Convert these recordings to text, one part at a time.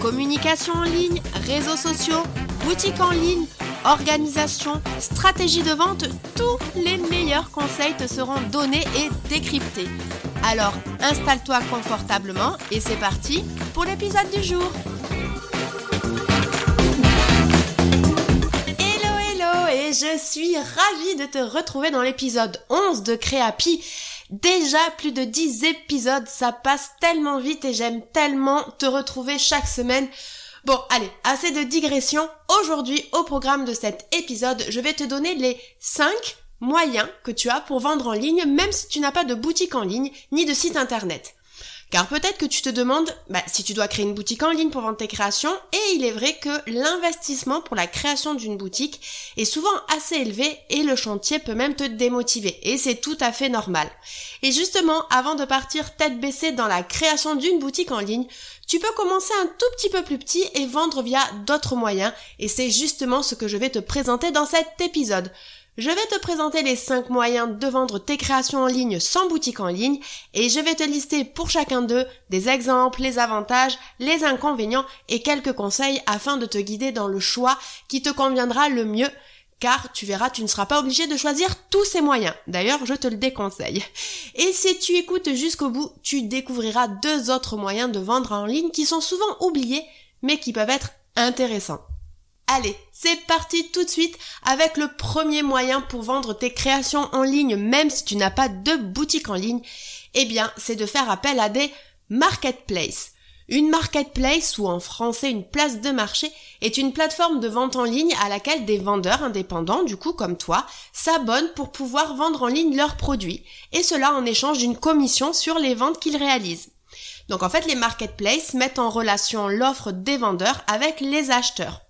Communication en ligne, réseaux sociaux, boutique en ligne, organisation, stratégie de vente, tous les meilleurs conseils te seront donnés et décryptés. Alors installe-toi confortablement et c'est parti pour l'épisode du jour. Hello hello et je suis ravie de te retrouver dans l'épisode 11 de Créapi. Déjà plus de 10 épisodes, ça passe tellement vite et j'aime tellement te retrouver chaque semaine. Bon, allez, assez de digression. Aujourd'hui, au programme de cet épisode, je vais te donner les 5 moyens que tu as pour vendre en ligne, même si tu n'as pas de boutique en ligne ni de site internet. Car peut-être que tu te demandes bah, si tu dois créer une boutique en ligne pour vendre tes créations, et il est vrai que l'investissement pour la création d'une boutique est souvent assez élevé et le chantier peut même te démotiver, et c'est tout à fait normal. Et justement, avant de partir tête baissée dans la création d'une boutique en ligne, tu peux commencer un tout petit peu plus petit et vendre via d'autres moyens, et c'est justement ce que je vais te présenter dans cet épisode. Je vais te présenter les 5 moyens de vendre tes créations en ligne sans boutique en ligne et je vais te lister pour chacun d'eux des exemples, les avantages, les inconvénients et quelques conseils afin de te guider dans le choix qui te conviendra le mieux car tu verras, tu ne seras pas obligé de choisir tous ces moyens. D'ailleurs, je te le déconseille. Et si tu écoutes jusqu'au bout, tu découvriras deux autres moyens de vendre en ligne qui sont souvent oubliés mais qui peuvent être intéressants. Allez, c'est parti tout de suite avec le premier moyen pour vendre tes créations en ligne même si tu n'as pas de boutique en ligne. Eh bien, c'est de faire appel à des marketplaces. Une marketplace ou en français une place de marché est une plateforme de vente en ligne à laquelle des vendeurs indépendants, du coup comme toi, s'abonnent pour pouvoir vendre en ligne leurs produits et cela en échange d'une commission sur les ventes qu'ils réalisent. Donc en fait les marketplaces mettent en relation l'offre des vendeurs avec les acheteurs.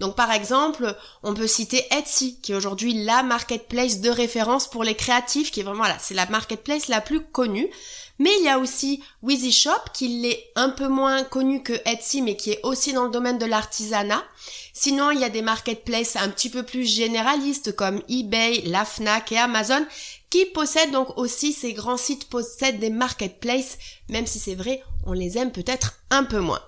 Donc par exemple, on peut citer Etsy, qui est aujourd'hui la marketplace de référence pour les créatifs, qui est vraiment c'est la marketplace la plus connue. Mais il y a aussi Wheezy Shop, qui est un peu moins connu que Etsy, mais qui est aussi dans le domaine de l'artisanat. Sinon, il y a des marketplaces un petit peu plus généralistes comme eBay, la Fnac et Amazon, qui possèdent donc aussi ces grands sites possèdent des marketplaces, même si c'est vrai, on les aime peut-être un peu moins.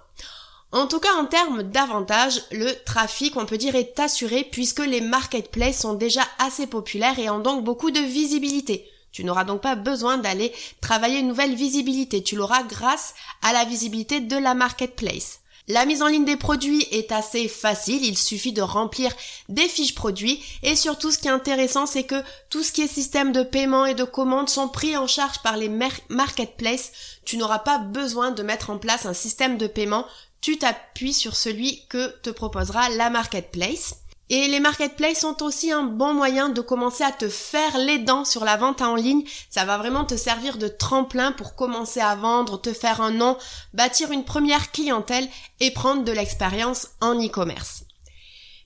En tout cas, en termes d'avantages, le trafic, on peut dire, est assuré puisque les marketplaces sont déjà assez populaires et ont donc beaucoup de visibilité. Tu n'auras donc pas besoin d'aller travailler une nouvelle visibilité, tu l'auras grâce à la visibilité de la marketplace. La mise en ligne des produits est assez facile, il suffit de remplir des fiches produits et surtout ce qui est intéressant c'est que tout ce qui est système de paiement et de commande sont pris en charge par les marketplaces. Tu n'auras pas besoin de mettre en place un système de paiement, tu t'appuies sur celui que te proposera la marketplace. Et les marketplaces sont aussi un bon moyen de commencer à te faire les dents sur la vente en ligne. Ça va vraiment te servir de tremplin pour commencer à vendre, te faire un nom, bâtir une première clientèle et prendre de l'expérience en e-commerce.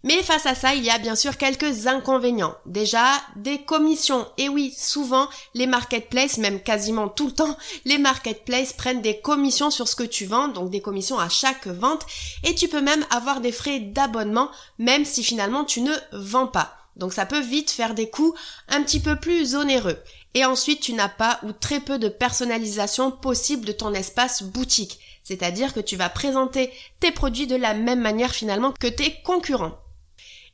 Mais face à ça, il y a bien sûr quelques inconvénients. Déjà, des commissions. Et oui, souvent, les marketplaces, même quasiment tout le temps, les marketplaces prennent des commissions sur ce que tu vends, donc des commissions à chaque vente, et tu peux même avoir des frais d'abonnement, même si finalement tu ne vends pas. Donc ça peut vite faire des coûts un petit peu plus onéreux. Et ensuite, tu n'as pas ou très peu de personnalisation possible de ton espace boutique. C'est-à-dire que tu vas présenter tes produits de la même manière finalement que tes concurrents.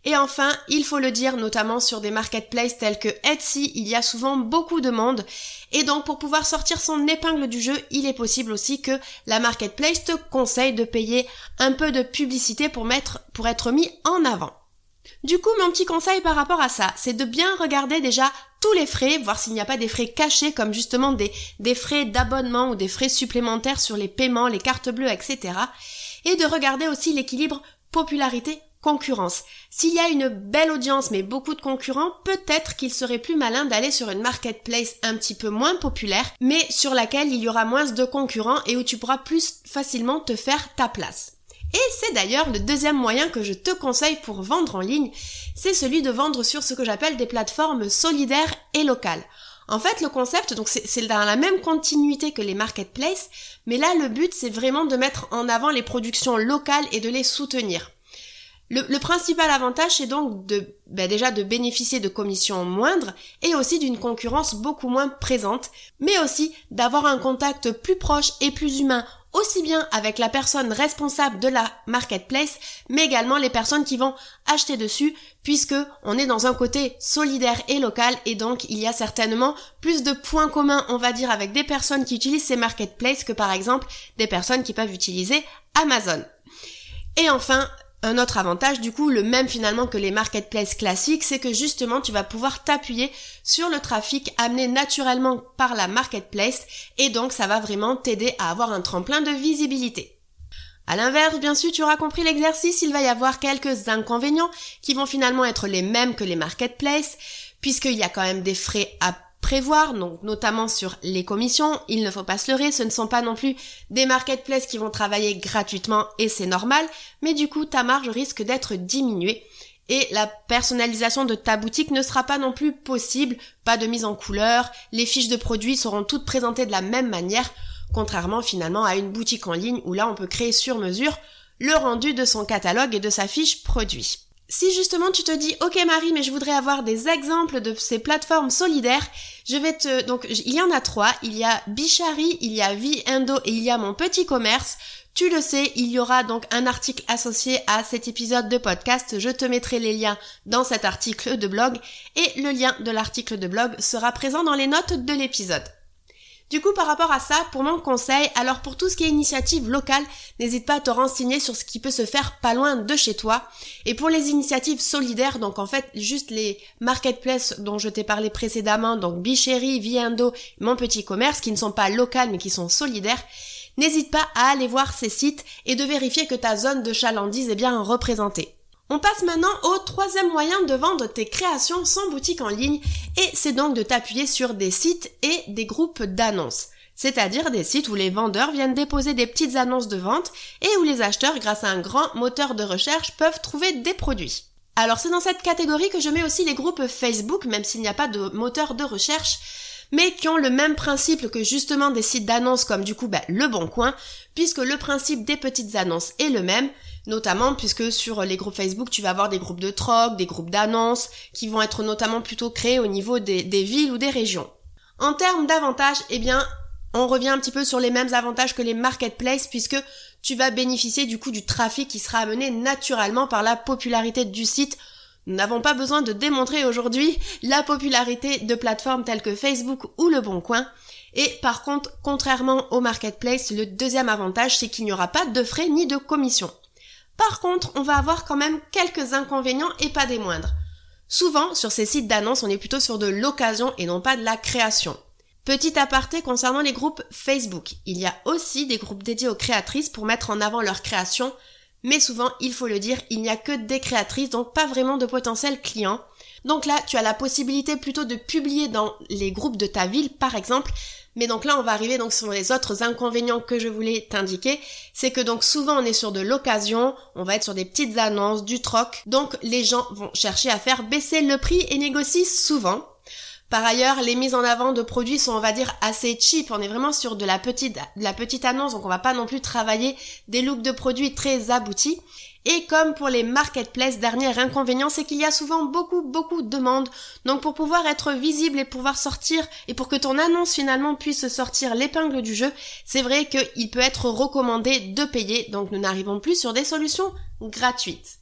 Et enfin, il faut le dire, notamment sur des marketplaces tels que Etsy, il y a souvent beaucoup de monde. Et donc, pour pouvoir sortir son épingle du jeu, il est possible aussi que la marketplace te conseille de payer un peu de publicité pour être mis en avant. Du coup, mon petit conseil par rapport à ça, c'est de bien regarder déjà tous les frais, voir s'il n'y a pas des frais cachés comme justement des frais d'abonnement ou des frais supplémentaires sur les paiements, les cartes bleues, etc. Et de regarder aussi l'équilibre popularité concurrence. S'il y a une belle audience mais beaucoup de concurrents, peut-être qu'il serait plus malin d'aller sur une marketplace un petit peu moins populaire, mais sur laquelle il y aura moins de concurrents et où tu pourras plus facilement te faire ta place. Et c'est d'ailleurs le deuxième moyen que je te conseille pour vendre en ligne, c'est celui de vendre sur ce que j'appelle des plateformes solidaires et locales. En fait, le concept, donc c'est dans la même continuité que les marketplaces, mais là, le but, c'est vraiment de mettre en avant les productions locales et de les soutenir. Le, principal avantage, c'est donc de, ben déjà de bénéficier de commissions moindres et aussi d'une concurrence beaucoup moins présente, mais aussi d'avoir un contact plus proche et plus humain aussi bien avec la personne responsable de la marketplace, mais également les personnes qui vont acheter dessus, puisque on est dans un côté solidaire et local, et donc il y a certainement plus de points communs, on va dire, avec des personnes qui utilisent ces marketplaces que par exemple des personnes qui peuvent utiliser Amazon. Et enfin, un autre avantage, du coup, le même finalement que les marketplaces classiques, c'est que justement tu vas pouvoir t'appuyer sur le trafic amené naturellement par la marketplace et donc ça va vraiment t'aider à avoir un tremplin de visibilité. À l'inverse, bien sûr, tu auras compris l'exercice, il va y avoir quelques inconvénients qui vont finalement être les mêmes que les marketplaces, puisqu'il y a quand même des frais à prévoir, donc notamment sur les commissions. Il ne faut pas se leurrer, ce ne sont pas non plus des marketplaces qui vont travailler gratuitement et c'est normal, mais du coup ta marge risque d'être diminuée. Et la personnalisation de ta boutique ne sera pas non plus possible, pas de mise en couleur, les fiches de produits seront toutes présentées de la même manière, contrairement finalement à une boutique en ligne où là on peut créer sur mesure le rendu de son catalogue et de sa fiche produit. Si justement tu te dis ok Marie mais je voudrais avoir des exemples de ces plateformes solidaires, je vais te donc il y en a trois, il y a Bichari, il y a Viendo et il y a mon petit commerce. Tu le sais, il y aura donc un article associé à cet épisode de podcast. Je te mettrai les liens dans cet article de blog et le lien de l'article de blog sera présent dans les notes de l'épisode. Du coup, par rapport à ça, pour mon conseil, alors pour tout ce qui est initiative locale, n'hésite pas à te renseigner sur ce qui peut se faire pas loin de chez toi. Et pour les initiatives solidaires, donc en fait, juste les marketplaces dont je t'ai parlé précédemment, donc Bicherie, Viendo, Mon Petit Commerce, qui ne sont pas locales mais qui sont solidaires, n'hésite pas à aller voir ces sites et de vérifier que ta zone de chalandise est bien représentée. On passe maintenant au troisième moyen de vendre tes créations sans boutique en ligne et c'est donc de t'appuyer sur des sites et des groupes d'annonces. C'est-à-dire des sites où les vendeurs viennent déposer des petites annonces de vente et où les acheteurs, grâce à un grand moteur de recherche, peuvent trouver des produits. Alors c'est dans cette catégorie que je mets aussi les groupes Facebook, même s'il n'y a pas de moteur de recherche, mais qui ont le même principe que justement des sites d'annonces comme du coup bah, Le Bon Coin, puisque le principe des petites annonces est le même, notamment puisque sur les groupes Facebook, tu vas avoir des groupes de troc, des groupes d'annonces, qui vont être notamment plutôt créés au niveau des, villes ou des régions. En termes d'avantages, eh bien, on revient un petit peu sur les mêmes avantages que les marketplaces puisque tu vas bénéficier du coup du trafic qui sera amené naturellement par la popularité du site. Nous n'avons pas besoin de démontrer aujourd'hui la popularité de plateformes telles que Facebook ou Le Bon Coin. Et par contre, contrairement au marketplace, le deuxième avantage, c'est qu'il n'y aura pas de frais ni de commission. Par contre, on va avoir quand même quelques inconvénients et pas des moindres. Souvent, sur ces sites d'annonces, on est plutôt sur de l'occasion et non pas de la création. Petit aparté concernant les groupes Facebook. Il y a aussi des groupes dédiés aux créatrices pour mettre en avant leur création, mais souvent, il faut le dire, il n'y a que des créatrices, donc pas vraiment de potentiels clients. Donc là, tu as la possibilité plutôt de publier dans les groupes de ta ville, par exemple, mais donc là, on va arriver donc sur les autres inconvénients que je voulais t'indiquer. C'est que donc souvent on est sur de l'occasion, on va être sur des petites annonces, du troc. Donc les gens vont chercher à faire baisser le prix et négocient souvent. Par ailleurs, les mises en avant de produits sont, on va dire, assez cheap. On est vraiment sur de la petite, de la petite annonce, donc on va pas non plus travailler des looks de produits très aboutis. Et comme pour les marketplaces, dernier inconvénient, c'est qu'il y a souvent beaucoup, beaucoup de demandes. Donc pour pouvoir être visible et pouvoir sortir, et pour que ton annonce finalement puisse sortir l'épingle du jeu, c'est vrai qu'il peut être recommandé de payer. Donc nous n'arrivons plus sur des solutions gratuites.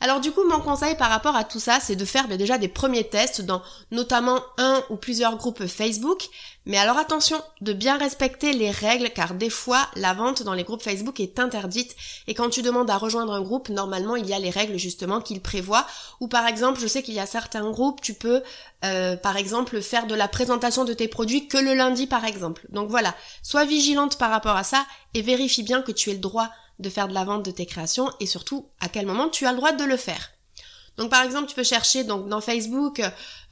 Alors du coup, mon conseil par rapport à tout ça, c'est de faire ben, déjà des premiers tests dans notamment un ou plusieurs groupes Facebook. Mais alors attention de bien respecter les règles car des fois la vente dans les groupes Facebook est interdite et quand tu demandes à rejoindre un groupe, normalement il y a les règles justement qu'il prévoit. Ou par exemple, je sais qu'il y a certains groupes, tu peux euh, par exemple faire de la présentation de tes produits que le lundi par exemple. Donc voilà, sois vigilante par rapport à ça et vérifie bien que tu aies le droit de faire de la vente de tes créations et surtout à quel moment tu as le droit de le faire. Donc par exemple, tu peux chercher donc dans Facebook,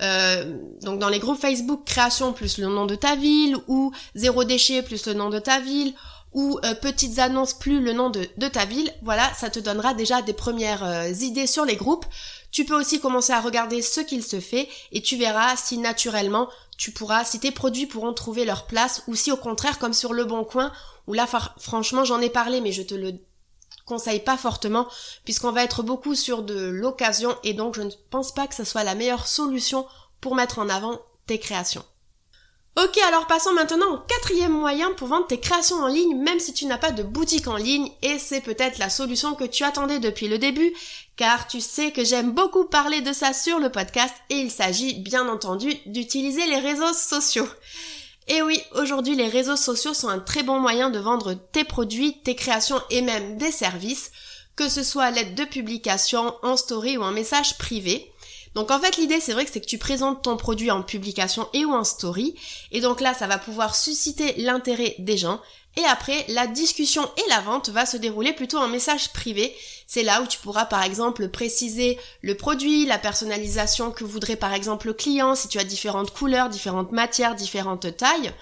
euh, donc dans les groupes Facebook création plus le nom de ta ville ou zéro déchet plus le nom de ta ville ou euh, petites annonces plus le nom de, ta ville, voilà, ça te donnera déjà des premières euh, idées sur les groupes. Tu peux aussi commencer à regarder ce qu'il se fait et tu verras si naturellement tu pourras, si tes produits pourront trouver leur place ou si au contraire comme sur le bon coin, où là franchement j'en ai parlé mais je te le conseille pas fortement puisqu'on va être beaucoup sur de l'occasion et donc je ne pense pas que ce soit la meilleure solution pour mettre en avant tes créations. Ok, alors passons maintenant au quatrième moyen pour vendre tes créations en ligne, même si tu n'as pas de boutique en ligne, et c'est peut-être la solution que tu attendais depuis le début, car tu sais que j'aime beaucoup parler de ça sur le podcast, et il s'agit bien entendu d'utiliser les réseaux sociaux. Et oui, aujourd'hui les réseaux sociaux sont un très bon moyen de vendre tes produits, tes créations et même des services, que ce soit à l'aide de publications, en story ou en message privé. Donc en fait l'idée c'est vrai que c'est que tu présentes ton produit en publication et ou en story et donc là ça va pouvoir susciter l'intérêt des gens et après la discussion et la vente va se dérouler plutôt en message privé. C'est là où tu pourras par exemple préciser le produit, la personnalisation que voudrait par exemple le client si tu as différentes couleurs, différentes matières, différentes tailles.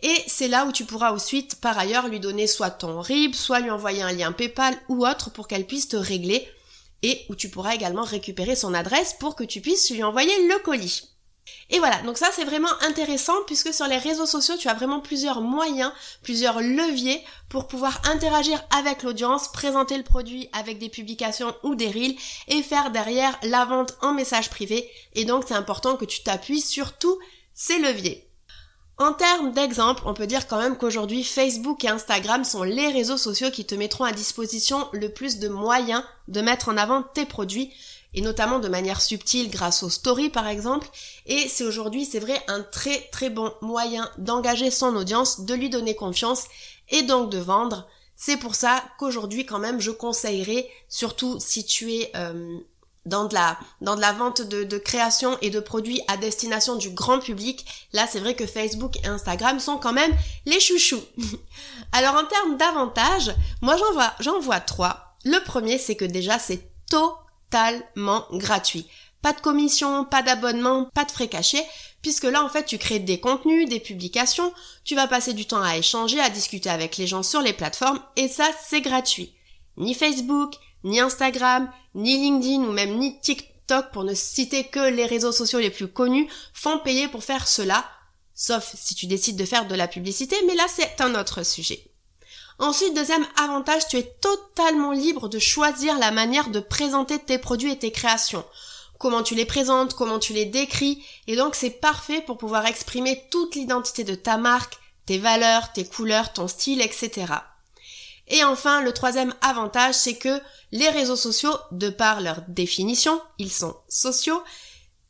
Et c'est là où tu pourras ensuite, par ailleurs, lui donner soit ton RIB, soit lui envoyer un lien PayPal ou autre pour qu'elle puisse te régler et où tu pourras également récupérer son adresse pour que tu puisses lui envoyer le colis. Et voilà, donc ça c'est vraiment intéressant puisque sur les réseaux sociaux tu as vraiment plusieurs moyens, plusieurs leviers pour pouvoir interagir avec l'audience, présenter le produit avec des publications ou des reels et faire derrière la vente en message privé. Et donc c'est important que tu t'appuies sur tous ces leviers. En termes d'exemple, on peut dire quand même qu'aujourd'hui Facebook et Instagram sont les réseaux sociaux qui te mettront à disposition le plus de moyens de mettre en avant tes produits et notamment de manière subtile grâce aux stories par exemple. Et c'est aujourd'hui, c'est vrai, un très très bon moyen d'engager son audience, de lui donner confiance et donc de vendre. C'est pour ça qu'aujourd'hui quand même je conseillerais, surtout si tu es euh, dans de la, dans de la vente de, de, création et de produits à destination du grand public, là c'est vrai que Facebook et Instagram sont quand même les chouchous. Alors en termes d'avantages, moi j'en vois, j'en vois trois. Le premier c'est que déjà c'est totalement gratuit. Pas de commission, pas d'abonnement, pas de frais cachés, puisque là en fait tu crées des contenus, des publications, tu vas passer du temps à échanger, à discuter avec les gens sur les plateformes, et ça c'est gratuit. Ni Facebook, ni Instagram, ni LinkedIn ou même ni TikTok pour ne citer que les réseaux sociaux les plus connus font payer pour faire cela, sauf si tu décides de faire de la publicité, mais là c'est un autre sujet. Ensuite, deuxième avantage, tu es totalement libre de choisir la manière de présenter tes produits et tes créations. Comment tu les présentes, comment tu les décris, et donc c'est parfait pour pouvoir exprimer toute l'identité de ta marque, tes valeurs, tes couleurs, ton style, etc. Et enfin, le troisième avantage, c'est que les réseaux sociaux, de par leur définition, ils sont sociaux,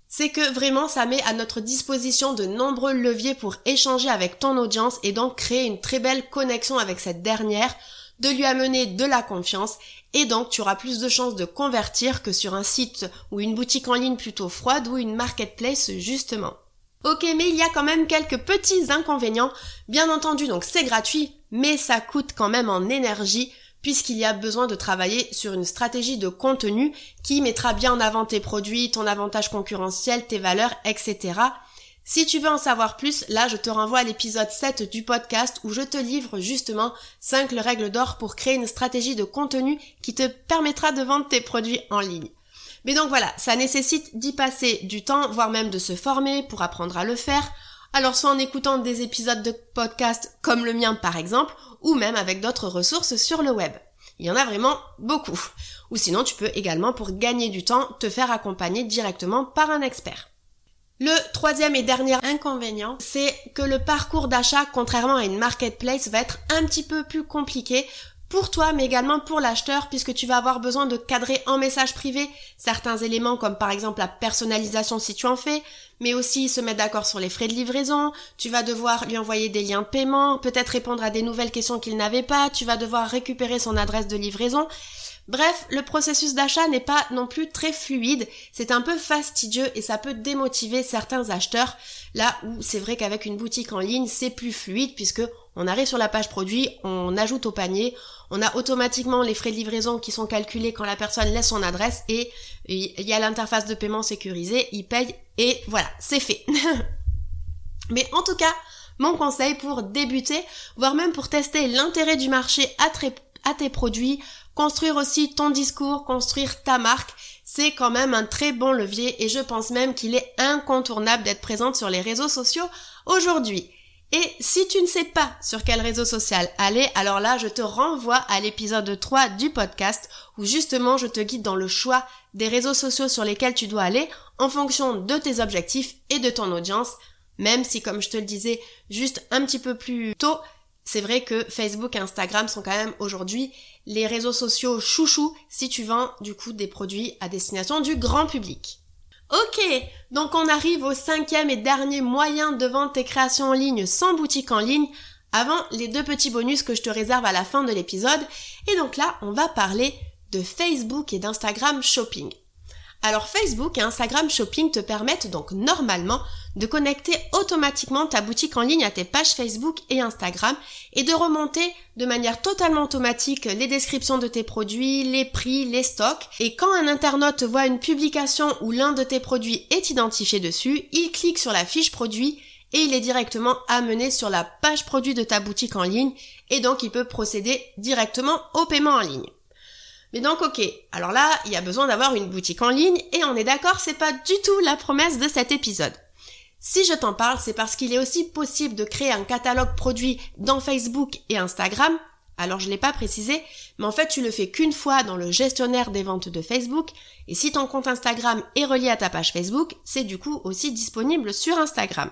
c'est que vraiment ça met à notre disposition de nombreux leviers pour échanger avec ton audience et donc créer une très belle connexion avec cette dernière, de lui amener de la confiance et donc tu auras plus de chances de convertir que sur un site ou une boutique en ligne plutôt froide ou une marketplace justement. Ok, mais il y a quand même quelques petits inconvénients. Bien entendu, donc c'est gratuit, mais ça coûte quand même en énergie puisqu'il y a besoin de travailler sur une stratégie de contenu qui mettra bien en avant tes produits, ton avantage concurrentiel, tes valeurs, etc. Si tu veux en savoir plus, là je te renvoie à l'épisode 7 du podcast où je te livre justement 5 règles d'or pour créer une stratégie de contenu qui te permettra de vendre tes produits en ligne. Mais donc voilà, ça nécessite d'y passer du temps, voire même de se former pour apprendre à le faire. Alors soit en écoutant des épisodes de podcast comme le mien par exemple, ou même avec d'autres ressources sur le web. Il y en a vraiment beaucoup. Ou sinon tu peux également pour gagner du temps te faire accompagner directement par un expert. Le troisième et dernier inconvénient, c'est que le parcours d'achat, contrairement à une marketplace, va être un petit peu plus compliqué pour toi mais également pour l'acheteur puisque tu vas avoir besoin de cadrer en message privé certains éléments comme par exemple la personnalisation si tu en fais, mais aussi se mettre d'accord sur les frais de livraison, tu vas devoir lui envoyer des liens de paiement, peut-être répondre à des nouvelles questions qu'il n'avait pas, tu vas devoir récupérer son adresse de livraison. Bref, le processus d'achat n'est pas non plus très fluide, c'est un peu fastidieux et ça peut démotiver certains acheteurs, là où c'est vrai qu'avec une boutique en ligne c'est plus fluide puisque on arrive sur la page produit, on ajoute au panier, on a automatiquement les frais de livraison qui sont calculés quand la personne laisse son adresse et il y a l'interface de paiement sécurisée, il paye et voilà, c'est fait. Mais en tout cas, mon conseil pour débuter, voire même pour tester l'intérêt du marché à, tes produits, construire aussi ton discours, construire ta marque, c'est quand même un très bon levier et je pense même qu'il est incontournable d'être présente sur les réseaux sociaux aujourd'hui. Et si tu ne sais pas sur quel réseau social aller, alors là, je te renvoie à l'épisode 3 du podcast où justement je te guide dans le choix des réseaux sociaux sur lesquels tu dois aller en fonction de tes objectifs et de ton audience, même si comme je te le disais juste un petit peu plus tôt, c'est vrai que Facebook et Instagram sont quand même aujourd'hui les réseaux sociaux chouchou si tu vends du coup des produits à destination du grand public. Ok, donc on arrive au cinquième et dernier moyen de vendre tes créations en ligne sans boutique en ligne, avant les deux petits bonus que je te réserve à la fin de l'épisode. Et donc là, on va parler de Facebook et d'Instagram Shopping. Alors Facebook et Instagram Shopping te permettent donc normalement de connecter automatiquement ta boutique en ligne à tes pages Facebook et Instagram et de remonter de manière totalement automatique les descriptions de tes produits, les prix, les stocks. Et quand un internaute voit une publication où l'un de tes produits est identifié dessus, il clique sur la fiche produit et il est directement amené sur la page produit de ta boutique en ligne et donc il peut procéder directement au paiement en ligne. Mais donc ok, alors là, il y a besoin d'avoir une boutique en ligne et on est d'accord, c'est pas du tout la promesse de cet épisode. Si je t'en parle, c'est parce qu'il est aussi possible de créer un catalogue produit dans Facebook et Instagram. Alors je l'ai pas précisé, mais en fait tu le fais qu'une fois dans le gestionnaire des ventes de Facebook, et si ton compte Instagram est relié à ta page Facebook, c'est du coup aussi disponible sur Instagram.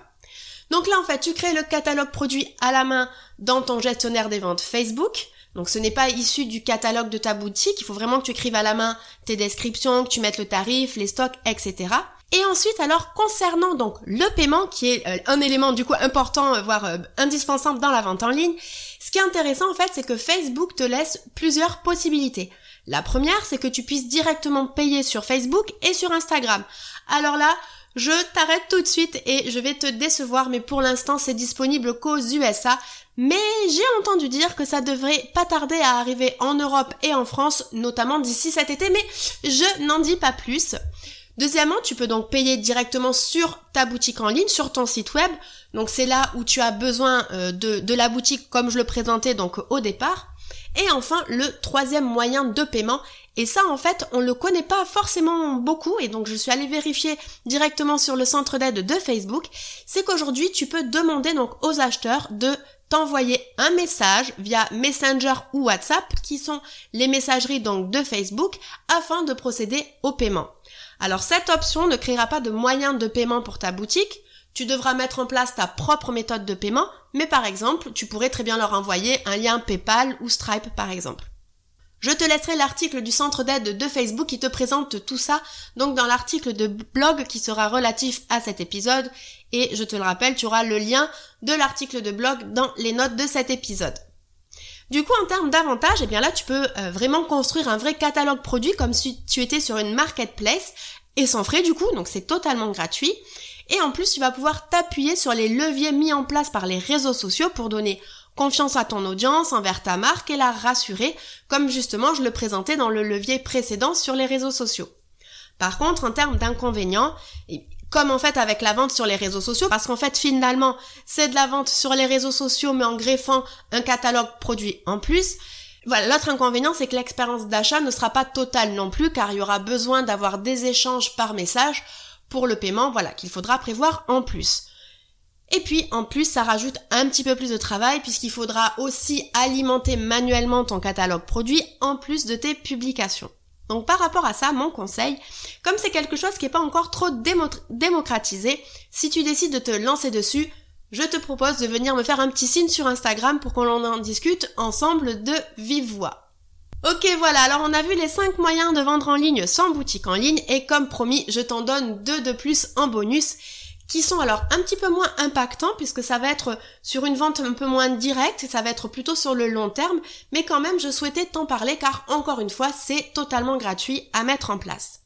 Donc là en fait tu crées le catalogue produit à la main dans ton gestionnaire des ventes Facebook, donc ce n'est pas issu du catalogue de ta boutique, il faut vraiment que tu écrives à la main tes descriptions, que tu mettes le tarif, les stocks, etc. Et ensuite, alors concernant donc le paiement, qui est euh, un élément du coup important, euh, voire euh, indispensable dans la vente en ligne, ce qui est intéressant en fait, c'est que Facebook te laisse plusieurs possibilités. La première, c'est que tu puisses directement payer sur Facebook et sur Instagram. Alors là, je t'arrête tout de suite et je vais te décevoir, mais pour l'instant c'est disponible qu'aux USA. Mais j'ai entendu dire que ça devrait pas tarder à arriver en Europe et en France, notamment d'ici cet été, mais je n'en dis pas plus. Deuxièmement, tu peux donc payer directement sur ta boutique en ligne, sur ton site web. Donc c'est là où tu as besoin euh, de, de la boutique comme je le présentais donc au départ. Et enfin, le troisième moyen de paiement. Et ça, en fait, on le connaît pas forcément beaucoup. Et donc, je suis allée vérifier directement sur le centre d'aide de Facebook. C'est qu'aujourd'hui, tu peux demander donc aux acheteurs de t'envoyer un message via Messenger ou WhatsApp, qui sont les messageries donc de Facebook, afin de procéder au paiement. Alors cette option ne créera pas de moyens de paiement pour ta boutique, tu devras mettre en place ta propre méthode de paiement, mais par exemple, tu pourrais très bien leur envoyer un lien PayPal ou Stripe par exemple. Je te laisserai l'article du centre d'aide de Facebook qui te présente tout ça, donc dans l'article de blog qui sera relatif à cet épisode, et je te le rappelle, tu auras le lien de l'article de blog dans les notes de cet épisode. Du coup, en termes d'avantages, eh bien là, tu peux euh, vraiment construire un vrai catalogue produit comme si tu étais sur une marketplace et sans frais du coup, donc c'est totalement gratuit. Et en plus, tu vas pouvoir t'appuyer sur les leviers mis en place par les réseaux sociaux pour donner confiance à ton audience envers ta marque et la rassurer, comme justement je le présentais dans le levier précédent sur les réseaux sociaux. Par contre, en termes d'inconvénients, comme en fait avec la vente sur les réseaux sociaux, parce qu'en fait finalement c'est de la vente sur les réseaux sociaux mais en greffant un catalogue produit en plus, voilà, l'autre inconvénient, c'est que l'expérience d'achat ne sera pas totale non plus, car il y aura besoin d'avoir des échanges par message pour le paiement, voilà, qu'il faudra prévoir en plus. Et puis, en plus, ça rajoute un petit peu plus de travail, puisqu'il faudra aussi alimenter manuellement ton catalogue produit, en plus de tes publications. Donc par rapport à ça, mon conseil, comme c'est quelque chose qui n'est pas encore trop démocratisé, si tu décides de te lancer dessus, je te propose de venir me faire un petit signe sur Instagram pour qu'on en discute ensemble de vive voix. Ok voilà, alors on a vu les 5 moyens de vendre en ligne sans boutique en ligne et comme promis, je t'en donne deux de plus en bonus qui sont alors un petit peu moins impactants puisque ça va être sur une vente un peu moins directe, ça va être plutôt sur le long terme, mais quand même je souhaitais t'en parler car encore une fois c'est totalement gratuit à mettre en place.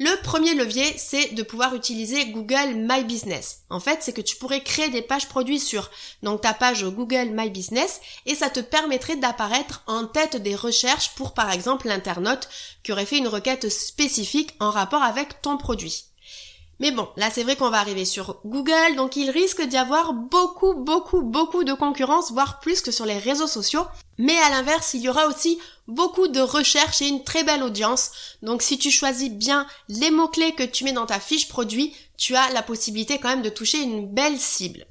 Le premier levier, c'est de pouvoir utiliser Google My Business. En fait, c'est que tu pourrais créer des pages produits sur donc ta page Google My Business et ça te permettrait d'apparaître en tête des recherches pour par exemple l'internaute qui aurait fait une requête spécifique en rapport avec ton produit. Mais bon, là c'est vrai qu'on va arriver sur Google, donc il risque d'y avoir beaucoup, beaucoup, beaucoup de concurrence, voire plus que sur les réseaux sociaux. Mais à l'inverse, il y aura aussi beaucoup de recherches et une très belle audience. Donc si tu choisis bien les mots-clés que tu mets dans ta fiche produit, tu as la possibilité quand même de toucher une belle cible.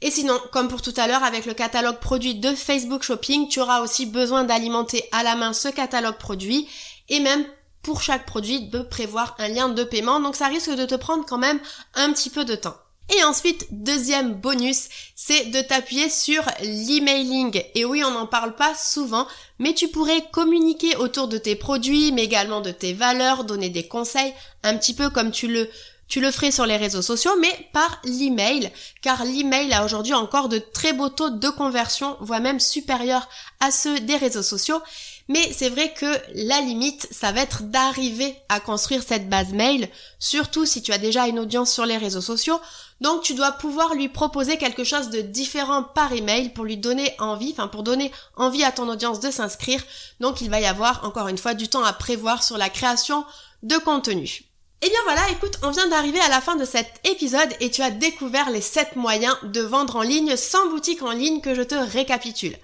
Et sinon, comme pour tout à l'heure avec le catalogue produit de Facebook Shopping, tu auras aussi besoin d'alimenter à la main ce catalogue produit et même pour chaque produit de prévoir un lien de paiement. Donc ça risque de te prendre quand même un petit peu de temps. Et ensuite, deuxième bonus, c'est de t'appuyer sur l'emailing. Et oui, on n'en parle pas souvent, mais tu pourrais communiquer autour de tes produits, mais également de tes valeurs, donner des conseils, un petit peu comme tu le tu le ferais sur les réseaux sociaux, mais par l'email, car l'email a aujourd'hui encore de très beaux taux de conversion, voire même supérieurs à ceux des réseaux sociaux. Mais c'est vrai que la limite, ça va être d'arriver à construire cette base mail, surtout si tu as déjà une audience sur les réseaux sociaux. Donc tu dois pouvoir lui proposer quelque chose de différent par email pour lui donner envie, enfin pour donner envie à ton audience de s'inscrire. Donc il va y avoir encore une fois du temps à prévoir sur la création de contenu. Et eh bien voilà, écoute, on vient d'arriver à la fin de cet épisode et tu as découvert les 7 moyens de vendre en ligne sans boutique en ligne que je te récapitule.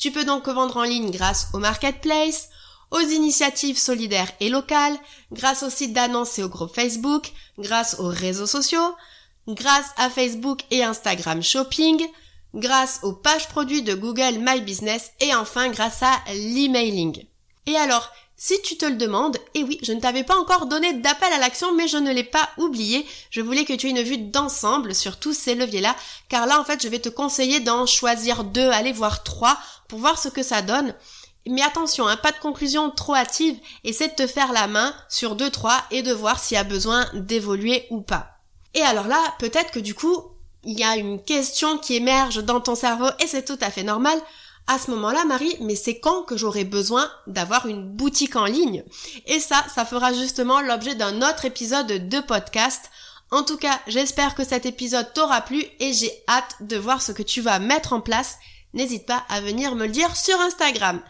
Tu peux donc vendre en ligne grâce au marketplace, aux initiatives solidaires et locales, grâce au site d'annonce et au groupe Facebook, grâce aux réseaux sociaux, grâce à Facebook et Instagram Shopping, grâce aux pages produits de Google My Business et enfin grâce à l'emailing. Et alors, si tu te le demandes, et oui, je ne t'avais pas encore donné d'appel à l'action, mais je ne l'ai pas oublié. Je voulais que tu aies une vue d'ensemble sur tous ces leviers-là, car là, en fait, je vais te conseiller d'en choisir deux, aller voir trois, pour voir ce que ça donne. Mais attention, hein, pas de conclusion trop hâtive, essaie de te faire la main sur deux, trois, et de voir s'il y a besoin d'évoluer ou pas. Et alors là, peut-être que du coup, il y a une question qui émerge dans ton cerveau, et c'est tout à fait normal à ce moment-là, Marie, mais c'est quand que j'aurai besoin d'avoir une boutique en ligne? Et ça, ça fera justement l'objet d'un autre épisode de podcast. En tout cas, j'espère que cet épisode t'aura plu et j'ai hâte de voir ce que tu vas mettre en place. N'hésite pas à venir me le dire sur Instagram.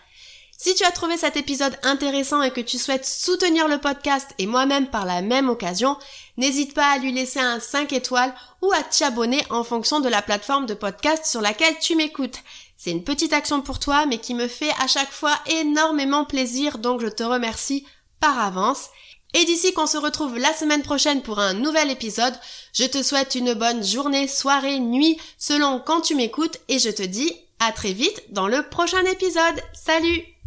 Si tu as trouvé cet épisode intéressant et que tu souhaites soutenir le podcast et moi-même par la même occasion, n'hésite pas à lui laisser un 5 étoiles ou à t'abonner en fonction de la plateforme de podcast sur laquelle tu m'écoutes. C'est une petite action pour toi, mais qui me fait à chaque fois énormément plaisir, donc je te remercie par avance. Et d'ici qu'on se retrouve la semaine prochaine pour un nouvel épisode, je te souhaite une bonne journée, soirée, nuit, selon quand tu m'écoutes, et je te dis à très vite dans le prochain épisode. Salut